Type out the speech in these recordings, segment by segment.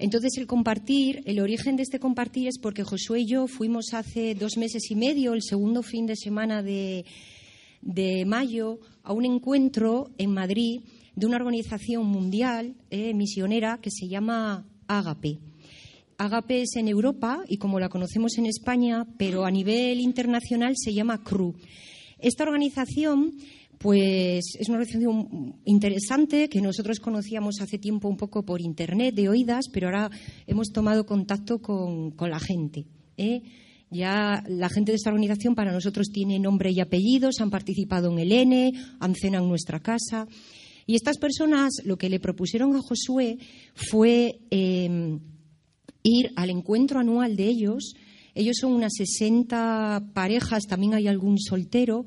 Entonces el compartir, el origen de este compartir es porque Josué y yo fuimos hace dos meses y medio, el segundo fin de semana de, de mayo, a un encuentro en Madrid de una organización mundial eh, misionera que se llama Ágape. Ágape es en Europa y como la conocemos en España, pero a nivel internacional se llama CRU. Esta organización pues es una organización interesante que nosotros conocíamos hace tiempo un poco por internet, de oídas, pero ahora hemos tomado contacto con, con la gente. ¿eh? Ya la gente de esta organización para nosotros tiene nombre y apellidos, han participado en el N, han cenado en nuestra casa. Y estas personas lo que le propusieron a Josué fue eh, ir al encuentro anual de ellos. Ellos son unas 60 parejas, también hay algún soltero,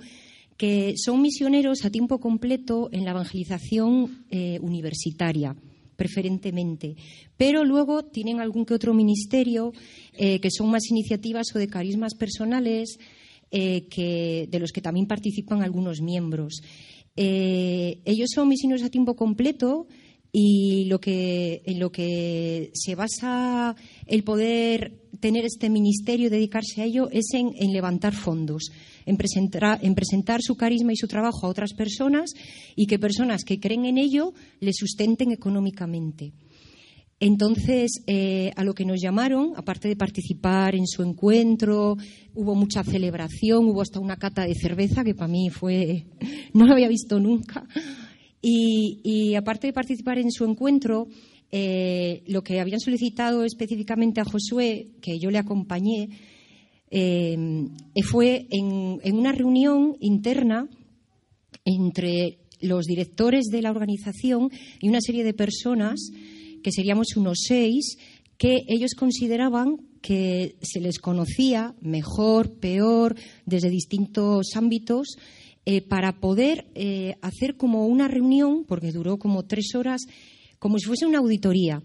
que son misioneros a tiempo completo en la evangelización eh, universitaria preferentemente, pero luego tienen algún que otro ministerio eh, que son más iniciativas o de carismas personales eh, que, de los que también participan algunos miembros. Ellos son misioneros a tiempo completo y lo que, en lo que se basa el poder tener este ministerio, dedicarse a ello, es en levantar fondos, en presentar, en presentar su carisma y su trabajo a otras personas y que personas que creen en ello le sustenten económicamente. Entonces, eh, a lo que nos llamaron, aparte de participar en su encuentro, hubo mucha celebración, hubo hasta una cata de cerveza que para mí fue, no lo había visto nunca. Y, y aparte de participar en su encuentro, eh, lo que habían solicitado específicamente a Josué, que yo le acompañé, eh, fue en, una reunión interna entre los directores de la organización y una serie de personas, que seríamos unos seis, que ellos consideraban que se les conocía mejor, peor, desde distintos ámbitos, eh, para poder eh, hacer como una reunión, porque duró como tres horas, como si fuese una auditoría.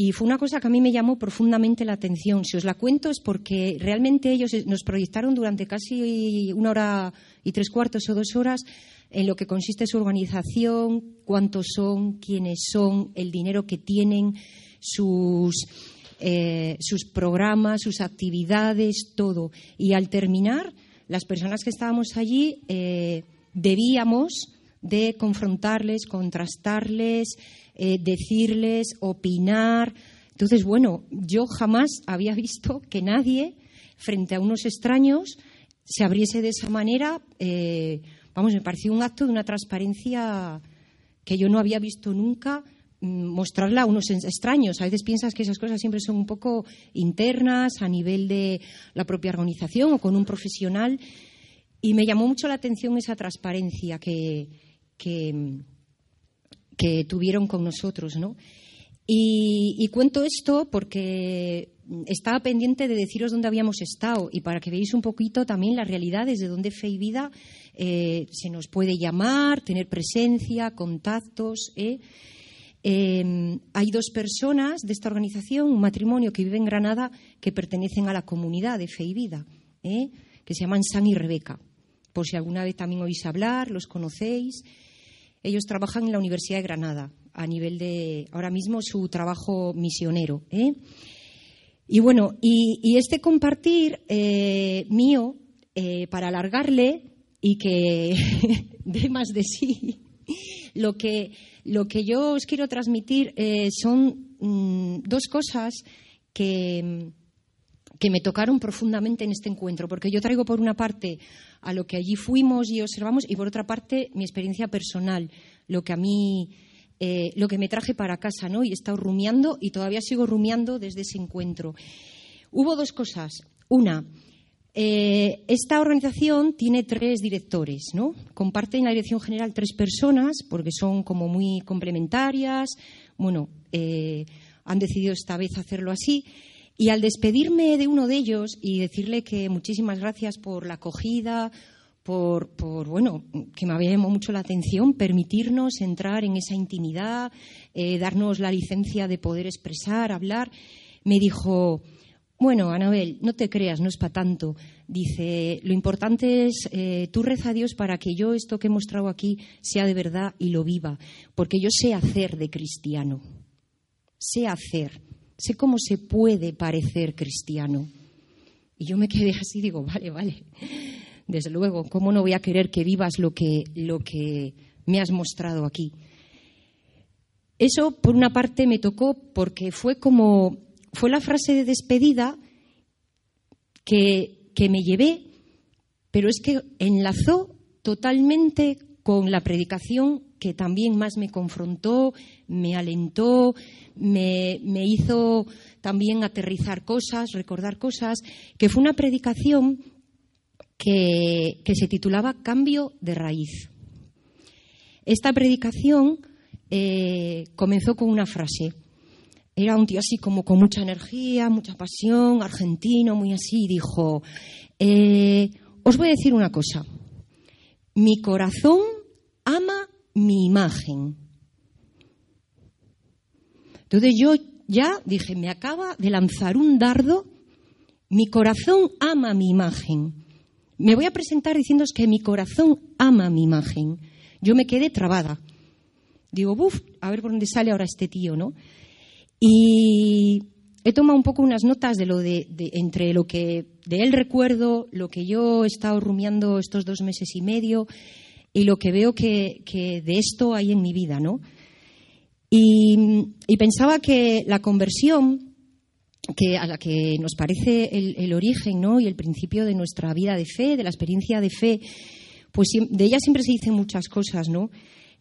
Y fue una cosa que a mí me llamó profundamente la atención. Si os la cuento es porque realmente ellos nos proyectaron durante casi una hora y tres cuartos o dos horas en lo que consiste su organización, cuántos son, quiénes son, el dinero que tienen, sus, eh, sus programas, sus actividades, todo. Y al terminar, las personas que estábamos allí eh, debíamos de confrontarles, contrastarles, eh, decirles, opinar. Entonces, bueno, yo jamás había visto que nadie, frente a unos extraños, se abriese de esa manera. Eh, vamos, me pareció un acto de una transparencia que yo no había visto nunca mm, mostrarla a unos extraños. A veces piensas que esas cosas siempre son un poco internas, a nivel de la propia organización o con un profesional. Y me llamó mucho la atención esa transparencia que, que, que tuvieron con nosotros, ¿no? Y, cuento esto porque estaba pendiente de deciros dónde habíamos estado y para que veáis un poquito también las realidades de dónde Fe y Vida eh, se nos puede llamar, tener presencia, contactos. ¿eh? Eh, hay dos personas de esta organización, un matrimonio que vive en Granada, que pertenecen a la comunidad de Fe y Vida, que se llaman San y Rebeca. Por si alguna vez también oís hablar, los conocéis. Ellos trabajan en la Universidad de Granada a nivel de ahora mismo su trabajo misionero. ¿eh? Y bueno, y, este compartir eh, mío, eh, para alargarle y que dé más de sí, lo que, lo que yo os quiero transmitir eh, son mmm, dos cosas que, que me tocaron profundamente en este encuentro, porque yo traigo por una parte a lo que allí fuimos y observamos y por otra parte mi experiencia personal, lo que a mí eh, lo que me traje para casa, ¿no? Y he estado rumiando y todavía sigo rumiando desde ese encuentro. Hubo dos cosas. Una, Eh, esta organización tiene tres directores, ¿no? Comparten la dirección general tres personas porque son como muy complementarias. Bueno, eh, han decidido esta vez hacerlo así. Y al despedirme de uno de ellos y decirle que muchísimas gracias por la acogida, por, bueno, que me había llamado mucho la atención, permitirnos entrar en esa intimidad, eh, darnos la licencia de poder expresar, hablar, me dijo, bueno, Anabel, no te creas, no es para tanto. Dice, lo importante es, eh, tú reza a Dios para que yo esto que he mostrado aquí sea de verdad y lo viva, porque yo sé hacer de cristiano, sé hacer, sé cómo se puede parecer cristiano. Y yo me quedé así, digo, vale, vale, desde luego, ¿cómo no voy a querer que vivas lo que, lo que me has mostrado aquí? Eso, por una parte, me tocó porque fue como fue la frase de despedida que, me llevé, pero es que enlazó totalmente con la predicación que también más me confrontó, me alentó, me, hizo también aterrizar cosas, recordar cosas, que fue una predicación que, se titulaba Cambio de raíz. Esta predicación eh, comenzó con una frase. Era un tío así como con mucha energía, mucha pasión, argentino, muy así. Dijo, eh, os voy a decir una cosa. Mi corazón ama mi imagen. Entonces yo ya dije, me acaba de lanzar un dardo. Mi corazón ama mi imagen. Me voy a presentar diciéndoos que mi corazón ama mi imagen. Yo me quedé trabada. Digo, buf, a ver por dónde sale ahora este tío, ¿no? Y he tomado un poco unas notas de lo de, entre lo que de él recuerdo, lo que yo he estado rumiando estos dos meses y medio y lo que veo que, de esto hay en mi vida, ¿no? Y, pensaba que la conversión, que a la que nos parece el, origen, ¿no? Y el principio de nuestra vida de fe, de la experiencia de fe, pues de ella siempre se dicen muchas cosas, ¿no?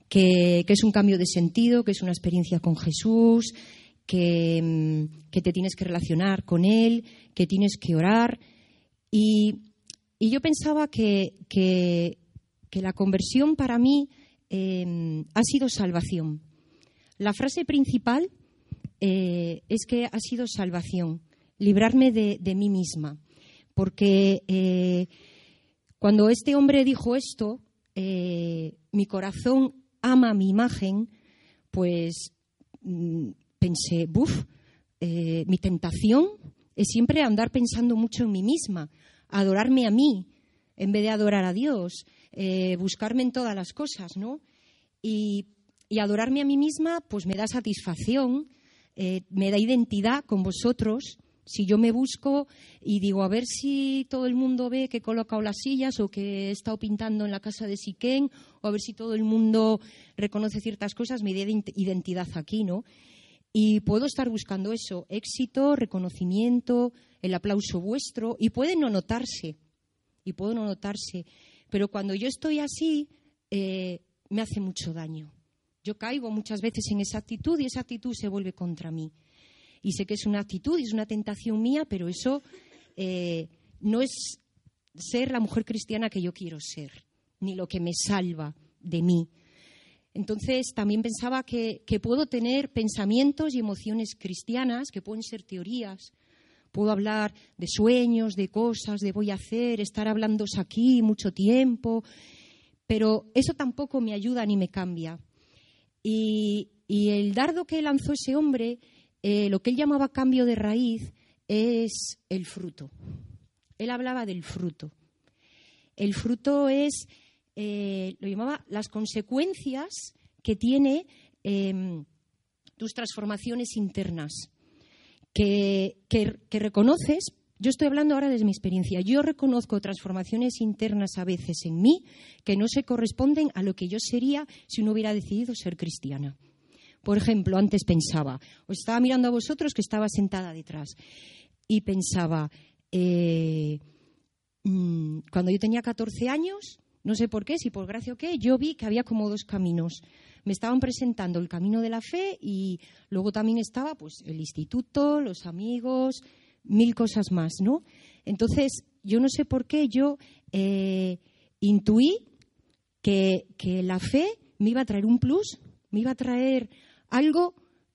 que es un cambio de sentido, que es una experiencia con Jesús, Mm, que, te tienes que relacionar con Él, que tienes que orar. Y, yo pensaba que, la conversión para mí em, ha sido salvación. La frase principal eh, es que ha sido salvación, librarme de, mí misma. Porque eh, cuando este hombre dijo esto, eh, mi corazón ama mi imagen, pues mm, pensé, buf, mi tentación es siempre andar pensando mucho en mí misma, adorarme a mí en vez de adorar a Dios, eh, buscarme en todas las cosas, ¿no? Y, adorarme a mí misma, pues me da satisfacción, eh, me da identidad con vosotros. Si yo me busco y digo, a ver si todo el mundo ve que he colocado las sillas o que he estado pintando en la casa de Siquén, o a ver si todo el mundo reconoce ciertas cosas, me da identidad aquí, ¿no? Y puedo estar buscando eso, éxito, reconocimiento, el aplauso vuestro, y puede no notarse, y puede no notarse, pero cuando yo estoy así, eh, me hace mucho daño. Yo caigo muchas veces en esa actitud y esa actitud se vuelve contra mí. Y sé que es una actitud y es una tentación mía, pero eso eh, no es ser la mujer cristiana que yo quiero ser, ni lo que me salva de mí. Entonces también pensaba que, puedo tener pensamientos y emociones cristianas, que pueden ser teorías. Puedo hablar de sueños, de cosas, de voy a hacer, estar hablando aquí mucho tiempo, pero eso tampoco me ayuda ni me cambia. Y, el dardo que lanzó ese hombre, eh, lo que él llamaba cambio de raíz, es el fruto. Él hablaba del fruto. El fruto es eh, lo llamaba las consecuencias que tiene em, tus transformaciones internas, que, reconoces. Yo estoy hablando ahora desde mi experiencia. Yo reconozco transformaciones internas a veces en mí que no se corresponden a lo que yo sería si no hubiera decidido ser cristiana. Por ejemplo, antes pensaba, os estaba mirando a vosotros que estaba sentada detrás y pensaba, eh, mm, cuando yo tenía 14 años, no sé por qué, si por gracia o qué, yo vi que había como dos caminos. Me estaban presentando el camino de la fe y luego también estaba pues el instituto, los amigos, mil cosas más, ¿no? Entonces, yo no sé por qué, yo eh, intuí que, que la fe me iba a traer un plus, me iba a traer algo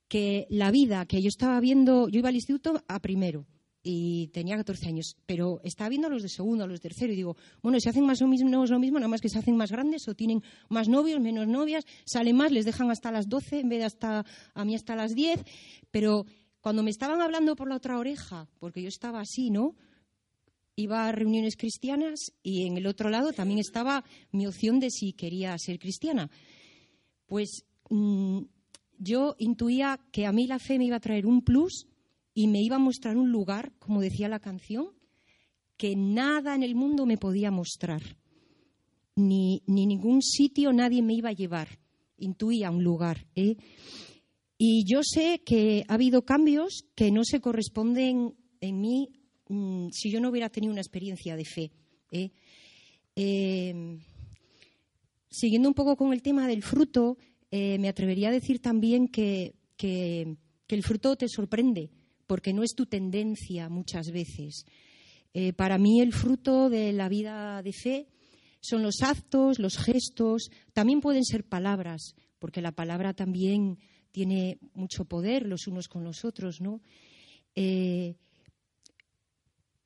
que la vida que yo estaba viendo, yo iba al instituto a primero y tenía 14 años, pero estaba viendo a los de segundo, a los de tercero, y digo, bueno, si hacen más o menos lo mismo, nada más que se hacen más grandes o tienen más novios, menos novias, salen más, les dejan hasta las 12 en vez de hasta a mí hasta las 10, pero cuando me estaban hablando por la otra oreja, porque yo estaba así, ¿no? Iba a reuniones cristianas y en el otro lado también estaba mi opción de si quería ser cristiana. Pues mm, yo intuía que a mí la fe me iba a traer un plus y me iba a mostrar un lugar, como decía la canción, que nada en el mundo me podía mostrar. Ni, ningún sitio nadie me iba a llevar. Intuía un lugar. ¿eh? Y yo sé que ha habido cambios que no se corresponden en mí mm, si yo no hubiera tenido una experiencia de fe. ¿eh? Em, siguiendo un poco con el tema del fruto, eh, me atrevería a decir también que, que el fruto te sorprende porque no es tu tendencia muchas veces. Eh, para mí el fruto de la vida de fe son los actos, los gestos, también pueden ser palabras, porque la palabra también tiene mucho poder los unos con los otros, ¿no? Eh,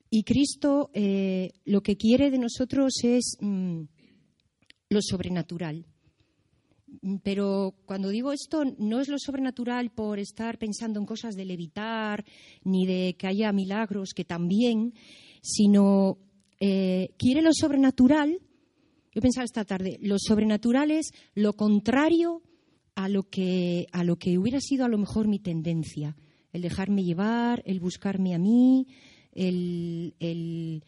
y Cristo eh, lo que quiere de nosotros es mm, lo sobrenatural. Pero cuando digo esto, no es lo sobrenatural por estar pensando en cosas de levitar, ni de que haya milagros, que también, sino eh, quiere lo sobrenatural. Yo pensaba esta tarde, lo sobrenatural es lo contrario a lo que, a lo que hubiera sido a lo mejor mi tendencia. El dejarme llevar, el buscarme a mí, el, el,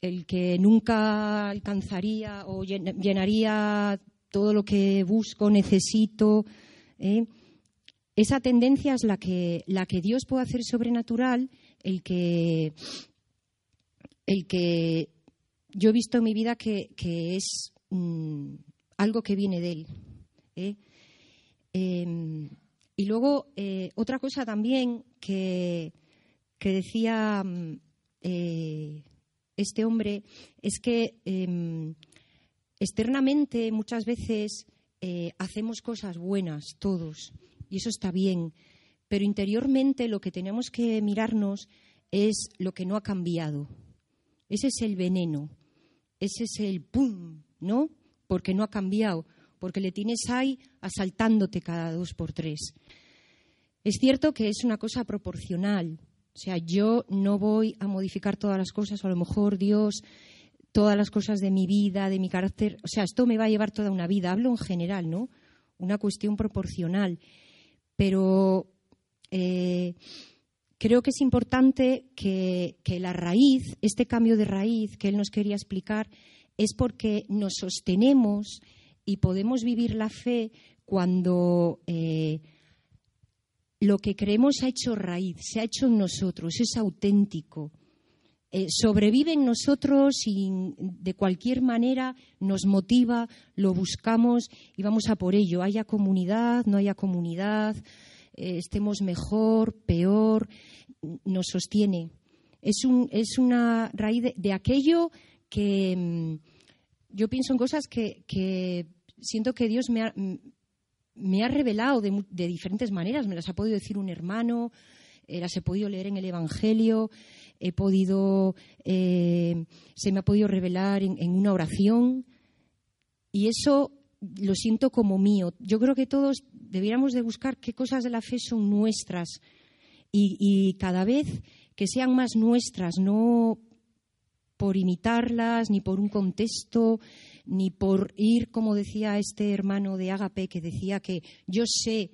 el que nunca alcanzaría o llenaría todo lo que busco, necesito. ¿eh? Esa tendencia es la que, la que Dios puede hacer sobrenatural, el que, el que yo he visto en mi vida que, es mm, algo que viene de Él. ¿eh? Em, y luego, eh, otra cosa también que, que decía mm, este hombre es que em, Externamente muchas veces eh, hacemos cosas buenas todos y eso está bien, pero interiormente lo que tenemos que mirarnos es lo que no ha cambiado. Ese es el veneno, ese es el pum, ¿no? Porque no ha cambiado, porque le tienes ahí asaltándote cada dos por tres. Es cierto que es una cosa proporcional, o sea, yo no voy a modificar todas las cosas, a lo mejor Dios todas las cosas de mi vida, de mi carácter. O sea, esto me va a llevar toda una vida. Hablo en general, ¿no? Una cuestión proporcional. Pero eh, creo que es importante que, la raíz, este cambio de raíz que él nos quería explicar, es porque nos sostenemos y podemos vivir la fe cuando eh, lo que creemos ha hecho raíz, se ha hecho en nosotros, es auténtico. Eh, sobrevive en nosotros y de cualquier manera nos motiva, lo buscamos y vamos a por ello. Haya comunidad, no haya comunidad, eh, estemos mejor, peor, nos sostiene. Es, un, es una raíz de, aquello que mm, yo pienso en cosas que, siento que Dios me ha, me ha revelado de, de, diferentes maneras. Me las ha podido decir un hermano, eh, las he podido leer en el Evangelio he podido, eh, se me ha podido revelar en, una oración y eso lo siento como mío. Yo creo que todos debiéramos de buscar qué cosas de la fe son nuestras y, cada vez que sean más nuestras, no por imitarlas, ni por un contexto, ni por ir, como decía este hermano de Agape, que decía que yo sé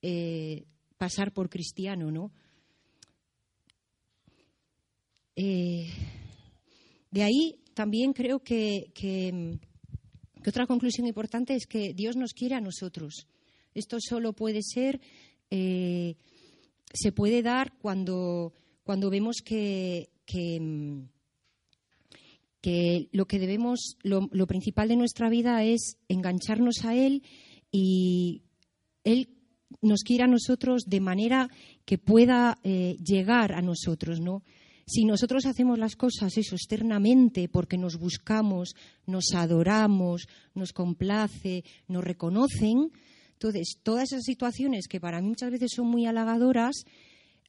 eh, pasar por cristiano, ¿no? Eh, de ahí también creo que, otra conclusión importante es que Dios nos quiere a nosotros. Esto solo puede ser, eh, se puede dar cuando, cuando vemos que, que, lo que debemos, lo, principal de nuestra vida es engancharnos a Él y Él nos quiere a nosotros de manera que pueda eh, llegar a nosotros, ¿no? Si nosotros hacemos las cosas eso externamente porque nos buscamos, nos adoramos, nos complace, nos reconocen, entonces todas esas situaciones que para mí muchas veces son muy halagadoras,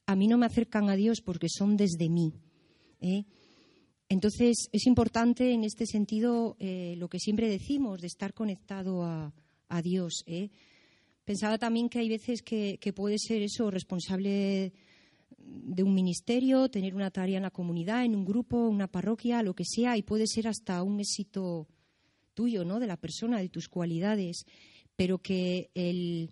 a mí no me acercan a Dios porque son desde mí. ¿eh? Entonces es importante en este sentido eh, lo que siempre decimos, de estar conectado a, Dios. ¿eh? Pensaba también que hay veces que, que puede ser eso responsable de un ministerio, tener una tarea en la comunidad, en un grupo, una parroquia, lo que sea, y puede ser hasta un éxito tuyo, ¿no? De la persona, de tus cualidades, pero que el,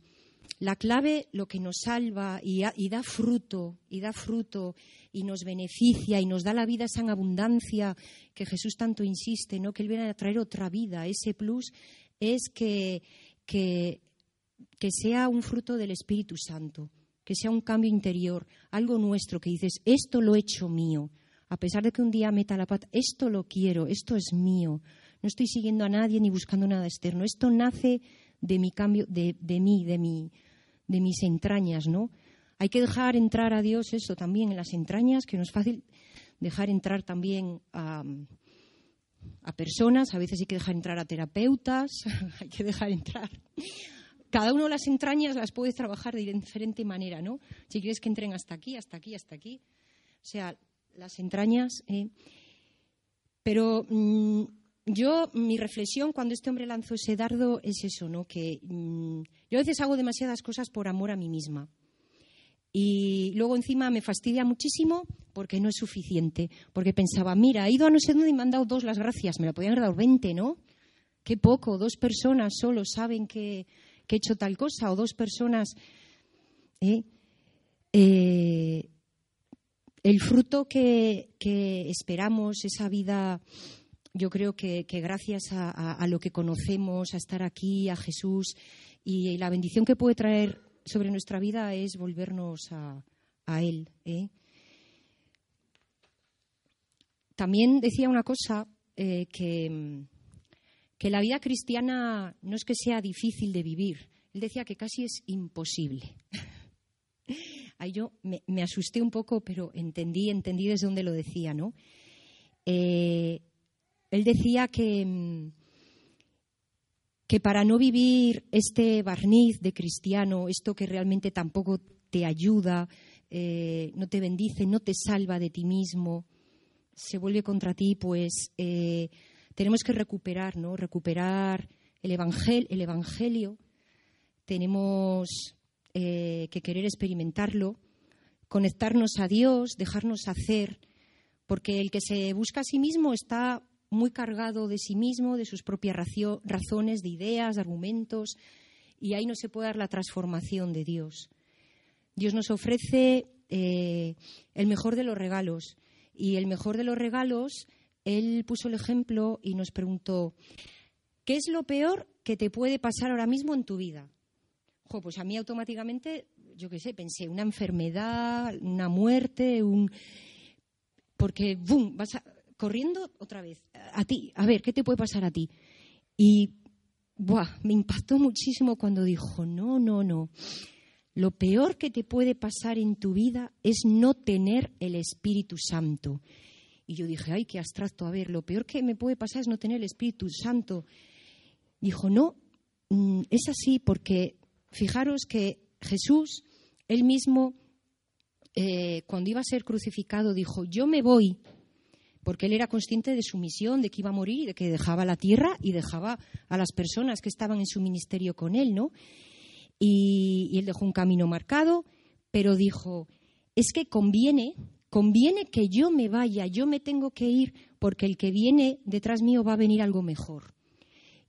la clave, lo que nos salva y, da fruto, y da fruto, y nos beneficia, y nos da la vida esa abundancia que Jesús tanto insiste, ¿no? Que Él viene a traer otra vida, ese plus, es que, que, que sea un fruto del Espíritu Santo que sea un cambio interior, algo nuestro, que dices, esto lo he hecho mío, a pesar de que un día meta la pata, esto lo quiero, esto es mío, no estoy siguiendo a nadie ni buscando nada externo, esto nace de mi cambio, de, mí, de, mi, de mis entrañas, ¿no? Hay que dejar entrar a Dios eso también en las entrañas, que no es fácil dejar entrar también a, a personas, a veces hay que dejar entrar a terapeutas, hay que dejar entrar cada uno de las entrañas las puedes trabajar de diferente manera, ¿no? Si quieres que entren hasta aquí, hasta aquí, hasta aquí. O sea, las entrañas. ¿eh? Pero mm, yo, mi reflexión cuando este hombre lanzó ese dardo es eso, ¿no? Que mm, yo a veces hago demasiadas cosas por amor a mí misma. Y luego encima me fastidia muchísimo porque no es suficiente. Porque pensaba, mira, he ido a no sé dónde y me han dado dos las gracias. Me la podían haber dado 20, ¿no? Qué poco, dos personas solo saben que, que he hecho tal cosa o dos personas. ¿eh? Eh, el fruto que, esperamos, esa vida, yo creo que, gracias a, lo que conocemos, a estar aquí, a Jesús, y la bendición que puede traer sobre nuestra vida es volvernos a, Él. ¿eh? También decía una cosa que que la vida cristiana no es que sea difícil de vivir. Él decía que casi es imposible. Ahí yo me, asusté un poco, pero entendí, entendí desde dónde lo decía, ¿no? Eh, él decía que, mm, que para no vivir este barniz de cristiano, esto que realmente tampoco te ayuda, eh, no te bendice, no te salva de ti mismo, se vuelve contra ti, pues eh, tenemos que recuperar, ¿no? Recuperar el, evangel el Evangelio. Tenemos eh, que querer experimentarlo, conectarnos a Dios, dejarnos hacer, porque el que se busca a sí mismo está muy cargado de sí mismo, de sus propias razones, de ideas, de argumentos, y ahí no se puede dar la transformación de Dios. Dios nos ofrece eh, el mejor de los regalos, y el mejor de los regalos él puso el ejemplo y nos preguntó, ¿qué es lo peor que te puede pasar ahora mismo en tu vida? pues a mí automáticamente, yo qué sé, pensé una enfermedad, una muerte, un... Porque, ¡bum!, vas corriendo otra vez, a ti, a ver, ¿qué te puede pasar a ti? Y, ¡buah!, me impactó muchísimo cuando dijo, no, no, no. Lo peor que te puede pasar en tu vida es no tener el Espíritu Santo. Y yo dije, ay, qué abstracto, a ver, lo peor que me puede pasar es no tener el Espíritu Santo. Dijo, no, mm, es así porque fijaros que Jesús, él mismo, eh, cuando iba a ser crucificado, dijo, yo me voy, porque él era consciente de su misión, de que iba a morir de que dejaba la tierra y dejaba a las personas que estaban en su ministerio con él, ¿no? y él dejó un camino marcado, pero dijo, es que conviene conviene que yo me vaya, yo me tengo que ir porque el que viene detrás mío va a venir algo mejor.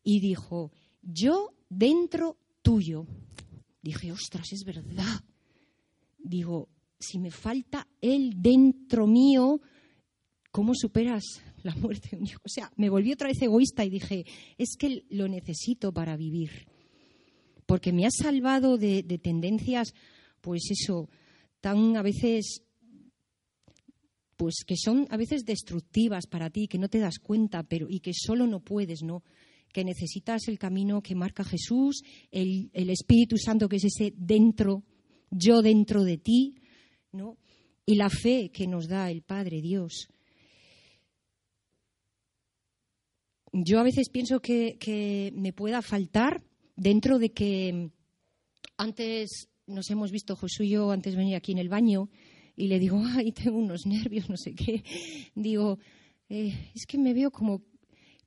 Y dijo, yo dentro tuyo. Dije, ostras, es verdad. Digo, si me falta él dentro mío, ¿cómo superas la muerte de un? O sea, me volví otra vez egoísta y dije, es que lo necesito para vivir. Porque me ha salvado de tendencias, pues eso, tan a veces pues que son a veces destructivas para ti, que no te das cuenta, pero y que solo no puedes, ¿no? Que necesitas el camino que marca Jesús, el, Espíritu Santo que es ese dentro, yo dentro de ti, ¿no? y la fe que nos da el Padre Dios. Yo a veces pienso que, me pueda faltar dentro de que antes nos hemos visto Josué y yo antes venir aquí en el baño y le digo, ay, tengo unos nervios, no sé qué. Digo, eh, es que me veo como,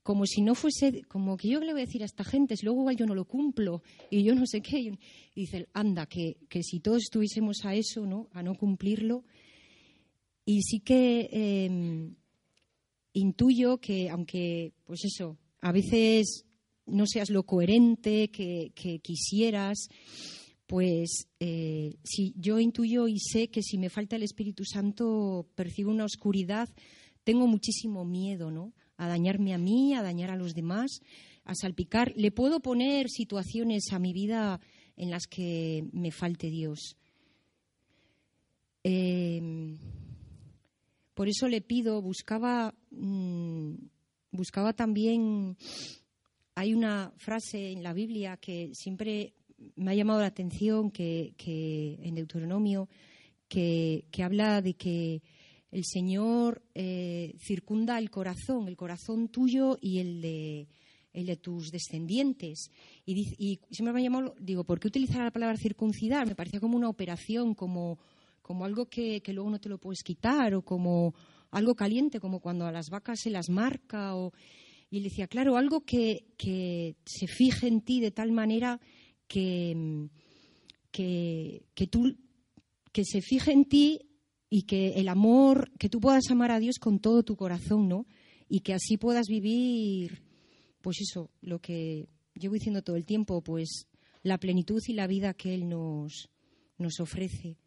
como si no fuese, como que yo le voy a decir a esta gente, si luego igual yo no lo cumplo y yo no sé qué. Y dice, anda, que, que si todos estuviésemos a eso, ¿no? A no cumplirlo. Y sí que em, intuyo que, aunque, pues eso, a veces no seas lo coherente que, quisieras, pues eh, si yo intuyo y sé que si me falta el Espíritu Santo percibo una oscuridad, tengo muchísimo miedo, ¿no? A dañarme a mí, a dañar a los demás, a salpicar. Le puedo poner situaciones a mi vida en las que me falte Dios. Eh, por eso le pido, buscaba, mm, buscaba también, hay una frase en la Biblia que siempre me ha llamado la atención, que, en Deuteronomio, que, habla de que el Señor eh, circunda el corazón, el corazón tuyo y el de, el de tus descendientes. Y, y siempre me ha llamado, digo, ¿por qué utilizar la palabra circuncidar? Me parecía como una operación, como como algo que, luego no te lo puedes quitar o como algo caliente, como cuando a las vacas se las marca. O... Y le decía, claro, algo que, se fije en ti de tal manera que, que, tú, que se fije en ti y que el amor, que tú puedas amar a Dios con todo tu corazón, ¿no? Y que así puedas vivir, pues eso, lo que llevo diciendo todo el tiempo, pues la plenitud y la vida que Él nos, nos ofrece.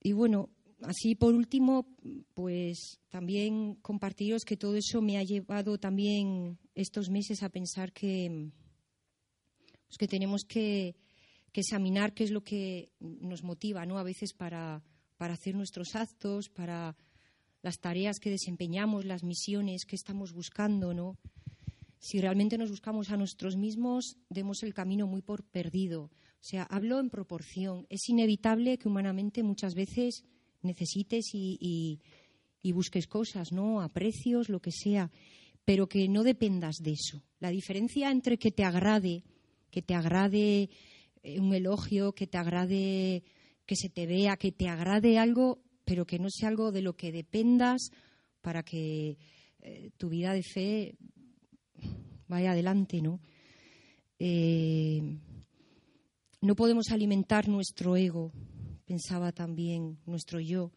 Y bueno, así por último, pues también compartiros que todo eso me ha llevado también estos meses a pensar que, pues que tenemos que, examinar qué es lo que nos motiva, ¿no? A veces para, para hacer nuestros actos, para las tareas que desempeñamos, las misiones que estamos buscando, ¿no? Si realmente nos buscamos a nosotros mismos, demos el camino muy por perdido. O sea, hablo en proporción. Es inevitable que humanamente muchas veces necesites y, busques cosas, ¿no? Aprecios, lo que sea, pero que no dependas de eso. La diferencia entre que te agrade, que te agrade eh, un elogio, que te agrade que se te vea, que te agrade algo, pero que no sea algo de lo que dependas para que eh, tu vida de fe vaya adelante, ¿no? Eh, no podemos alimentar nuestro ego, pensaba también nuestro yo.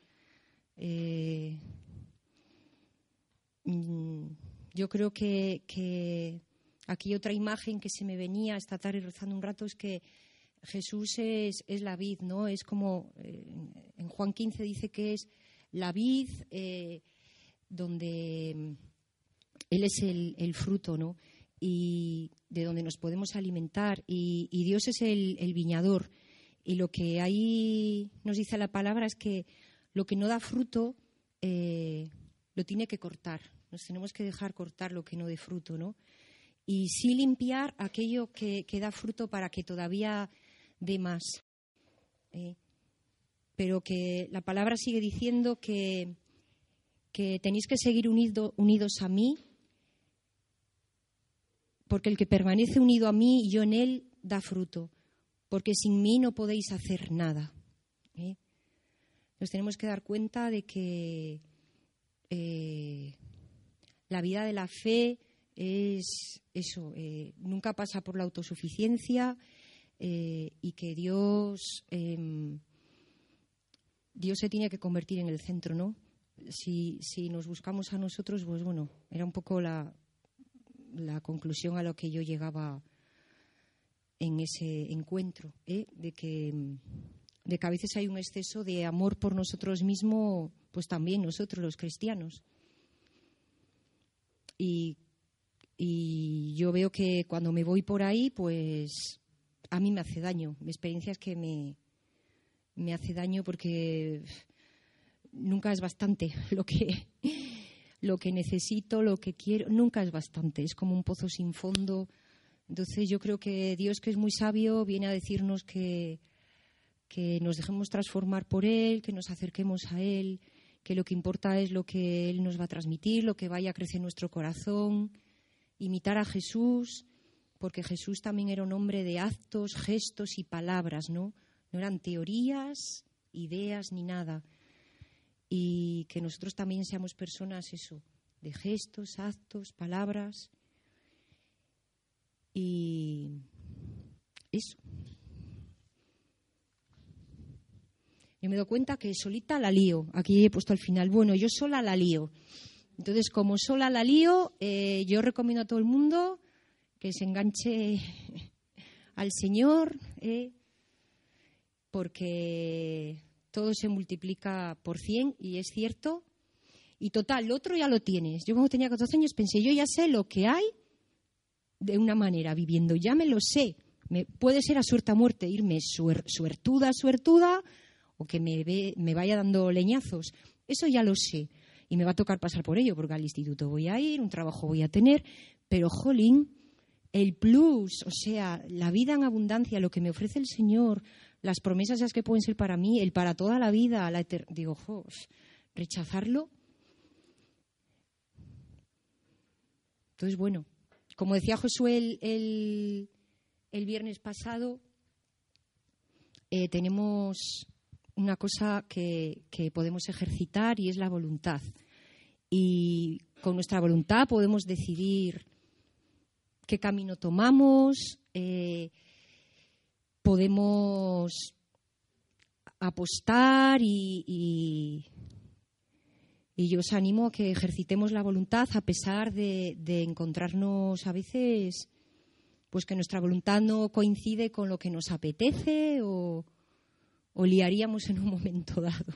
Mm, yo creo que, aquí otra imagen que se me venía esta tarde rezando un rato es que Jesús es, la vid, ¿no? Es como eh, en Juan 15 dice que es la vid eh, donde Él es el, el fruto, ¿no? y de donde nos podemos alimentar. Y, Dios es el, viñador. Y lo que ahí nos dice la palabra es que lo que no da fruto eh, lo tiene que cortar. Nos tenemos que dejar cortar lo que no dé fruto, ¿no? Y sí limpiar aquello que, da fruto para que todavía dé más. ¿eh? pero que la palabra sigue diciendo que, que tenéis que seguir unidos a mí porque el que permanece unido a mí yo en él da fruto, porque sin mí no podéis hacer nada. ¿eh? Nos tenemos que dar cuenta de que eh, la vida de la fe es eso, eh, nunca pasa por la autosuficiencia y que Dios, em, Dios se tiene que convertir en el centro, ¿no? Si, si nos buscamos a nosotros, pues bueno, era un poco la, la conclusión a lo que yo llegaba en ese encuentro, ¿eh? de, que, de que a veces hay un exceso de amor por nosotros mismos, pues también nosotros los cristianos. Y, yo veo que cuando me voy por ahí, pues a mí me hace daño. Mi experiencia es que me, me hace daño porque nunca es bastante lo que lo que necesito, lo que quiero, nunca es bastante, es como un pozo sin fondo. Entonces yo creo que Dios, que es muy sabio, viene a decirnos que, que nos dejemos transformar por Él, que nos acerquemos a Él, que lo que importa es lo que Él nos va a transmitir, lo que vaya a crecer nuestro corazón, imitar a Jesús, porque Jesús también era un hombre de actos, gestos y palabras, ¿no? No eran teorías, ideas ni nada. Y que nosotros también seamos personas, eso, de gestos, actos, palabras. Y eso. Yo me doy cuenta que solita la lío. Aquí he puesto al final, bueno, yo sola la lío. Entonces, como sola la lío, eh, yo recomiendo a todo el mundo que se enganche al Señor, eh, porque todo se multiplica por cien y es cierto. Y total, lo otro ya lo tienes. Yo cuando tenía 14 años pensé, yo ya sé lo que hay de una manera viviendo, ya me lo sé. Me, puede ser a suerte muerte, irme suertuda, suertuda, o que me, me vaya dando leñazos. Eso ya lo sé. Y me va a tocar pasar por ello, porque al instituto voy a ir, un trabajo voy a tener. Pero, jolín, el plus, o sea, la vida en abundancia, lo que me ofrece el Señor, las promesas esas que pueden ser para mí, el para toda la vida, la digo, rechazarlo. Entonces, bueno, como decía Josué el, el, viernes pasado, eh, tenemos una cosa que, podemos ejercitar y es la voluntad. Y con nuestra voluntad podemos decidir qué camino tomamos, eh, podemos apostar y, y, yo os animo a que ejercitemos la voluntad a pesar de, de encontrarnos a veces pues que nuestra voluntad no coincide con lo que nos apetece o, o liaríamos en un momento dado.